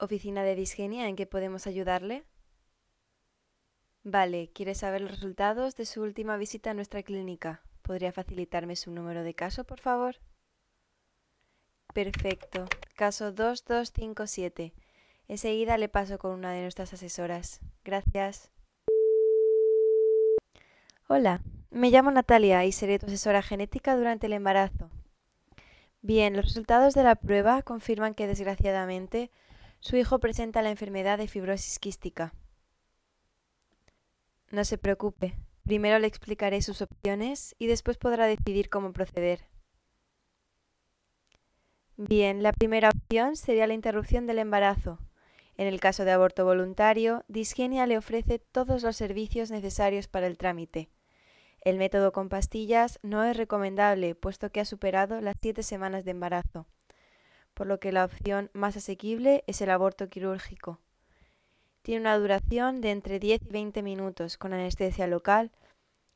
Oficina de Disgenia, ¿en qué podemos ayudarle? Vale, ¿quiere saber los resultados de su última visita a nuestra clínica? ¿Podría facilitarme su número de caso, por favor? Perfecto. Caso 2257. Enseguida le paso con una de nuestras asesoras. Gracias. Hola, me llamo Natalia y seré tu asesora genética durante el embarazo. Bien, los resultados de la prueba confirman que desgraciadamente su hijo presenta la enfermedad de fibrosis quística. No se preocupe, primero le explicaré sus opciones y después podrá decidir cómo proceder. Bien, la primera opción sería la interrupción del embarazo. En el caso de aborto voluntario, Disgenia le ofrece todos los servicios necesarios para el trámite. El método con pastillas no es recomendable, puesto que ha superado las siete semanas de embarazo, por lo que la opción más asequible es el aborto quirúrgico. Tiene una duración de entre 10 y 20 minutos con anestesia local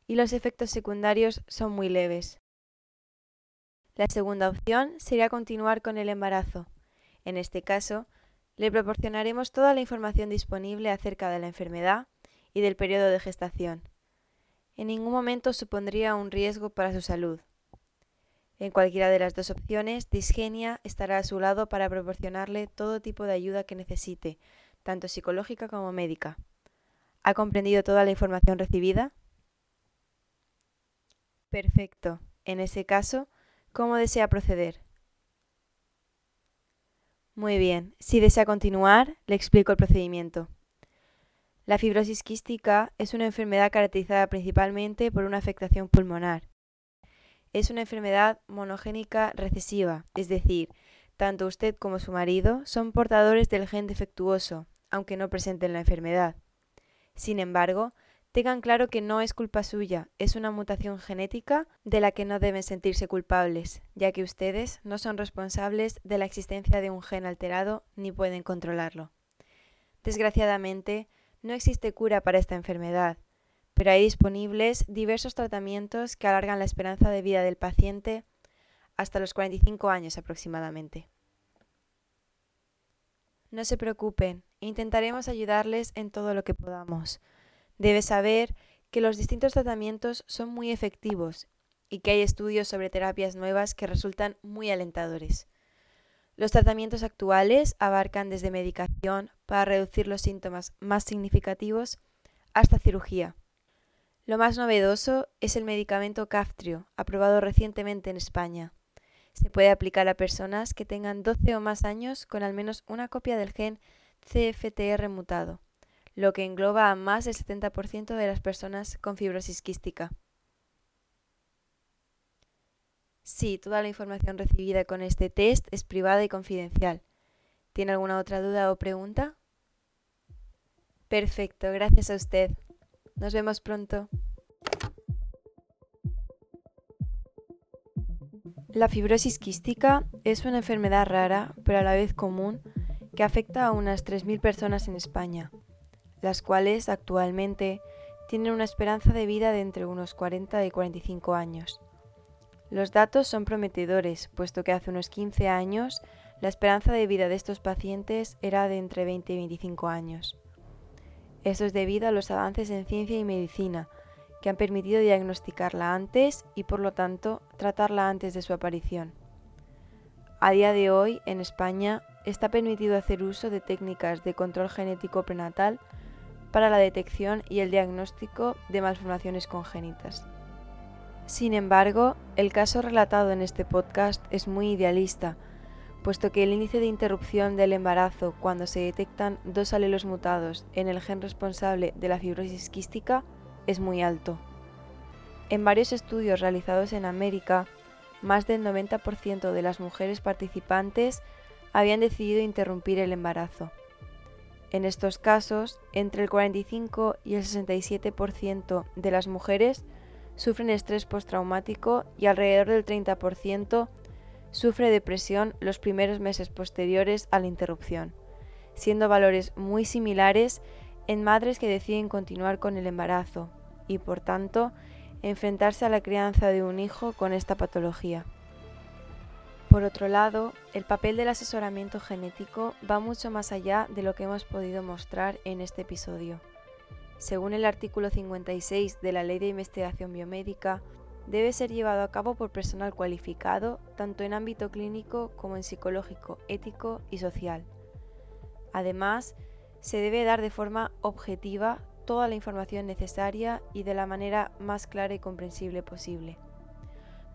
y los efectos secundarios son muy leves. La segunda opción sería continuar con el embarazo. En este caso, le proporcionaremos toda la información disponible acerca de la enfermedad y del periodo de gestación. En ningún momento supondría un riesgo para su salud. En cualquiera de las dos opciones, Disgenia estará a su lado para proporcionarle todo tipo de ayuda que necesite, tanto psicológica como médica. ¿Ha comprendido toda la información recibida? Perfecto. En ese caso, ¿cómo desea proceder? Muy bien. Si desea continuar, le explico el procedimiento. La fibrosis quística es una enfermedad caracterizada principalmente por una afectación pulmonar. Es una enfermedad monogénica recesiva, es decir, tanto usted como su marido son portadores del gen defectuoso, aunque no presenten la enfermedad. Sin embargo, tengan claro que no es culpa suya, es una mutación genética de la que no deben sentirse culpables, ya que ustedes no son responsables de la existencia de un gen alterado ni pueden controlarlo. Desgraciadamente, no existe cura para esta enfermedad, pero hay disponibles diversos tratamientos que alargan la esperanza de vida del paciente hasta los 45 años aproximadamente. No se preocupen, intentaremos ayudarles en todo lo que podamos. Debe saber que los distintos tratamientos son muy efectivos y que hay estudios sobre terapias nuevas que resultan muy alentadores. Los tratamientos actuales abarcan desde medicación para reducir los síntomas más significativos hasta cirugía. Lo más novedoso es el medicamento Caftrio, aprobado recientemente en España. Se puede aplicar a personas que tengan 12 o más años con al menos una copia del gen CFTR mutado, lo que engloba a más del 70% de las personas con fibrosis quística. Sí, toda la información recibida con este test es privada y confidencial. ¿Tiene alguna otra duda o pregunta? Perfecto, gracias a usted. Nos vemos pronto. La fibrosis quística es una enfermedad rara, pero a la vez común, que afecta a unas 3.000 personas en España, las cuales actualmente tienen una esperanza de vida de entre unos 40 y 45 años. Los datos son prometedores, puesto que hace unos 15 años la esperanza de vida de estos pacientes era de entre 20 y 25 años. Esto es debido a los avances en ciencia y medicina, que han permitido diagnosticarla antes y por lo tanto tratarla antes de su aparición. A día de hoy, en España, está permitido hacer uso de técnicas de control genético prenatal para la detección y el diagnóstico de malformaciones congénitas. Sin embargo, el caso relatado en este podcast es muy idealista, puesto que el índice de interrupción del embarazo cuando se detectan dos alelos mutados en el gen responsable de la fibrosis quística es muy alto. En varios estudios realizados en América, más del 90% de las mujeres participantes habían decidido interrumpir el embarazo. En estos casos, entre el 45 y el 67% de las mujeres sufren estrés postraumático y alrededor del 30% sufre depresión los primeros meses posteriores a la interrupción, siendo valores muy similares en madres que deciden continuar con el embarazo y, por tanto, enfrentarse a la crianza de un hijo con esta patología. Por otro lado, el papel del asesoramiento genético va mucho más allá de lo que hemos podido mostrar en este episodio. Según el artículo 56 de la Ley de Investigación Biomédica, debe ser llevado a cabo por personal cualificado tanto en ámbito clínico como en psicológico, ético y social. Además, se debe dar de forma objetiva toda la información necesaria y de la manera más clara y comprensible posible.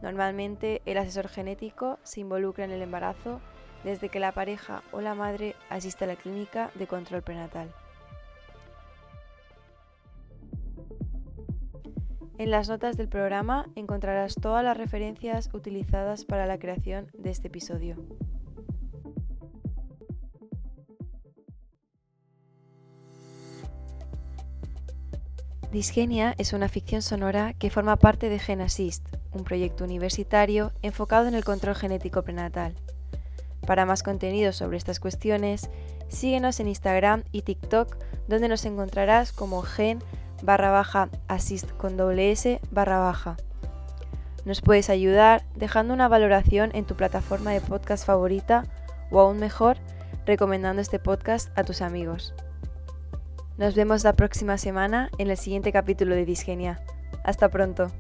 Normalmente el asesor genético se involucra en el embarazo desde que la pareja o la madre asiste a la clínica de control prenatal. En las notas del programa encontrarás todas las referencias utilizadas para la creación de este episodio. Disgenia es una ficción sonora que forma parte de GenAssist, un proyecto universitario enfocado en el control genético prenatal. Para más contenido sobre estas cuestiones, síguenos en Instagram y TikTok, donde nos encontrarás como gen barra baja assist con doble S barra baja. Nos puedes ayudar dejando una valoración en tu plataforma de podcast favorita o aún mejor, recomendando este podcast a tus amigos. Nos vemos la próxima semana en el siguiente capítulo de Disgenia. Hasta pronto.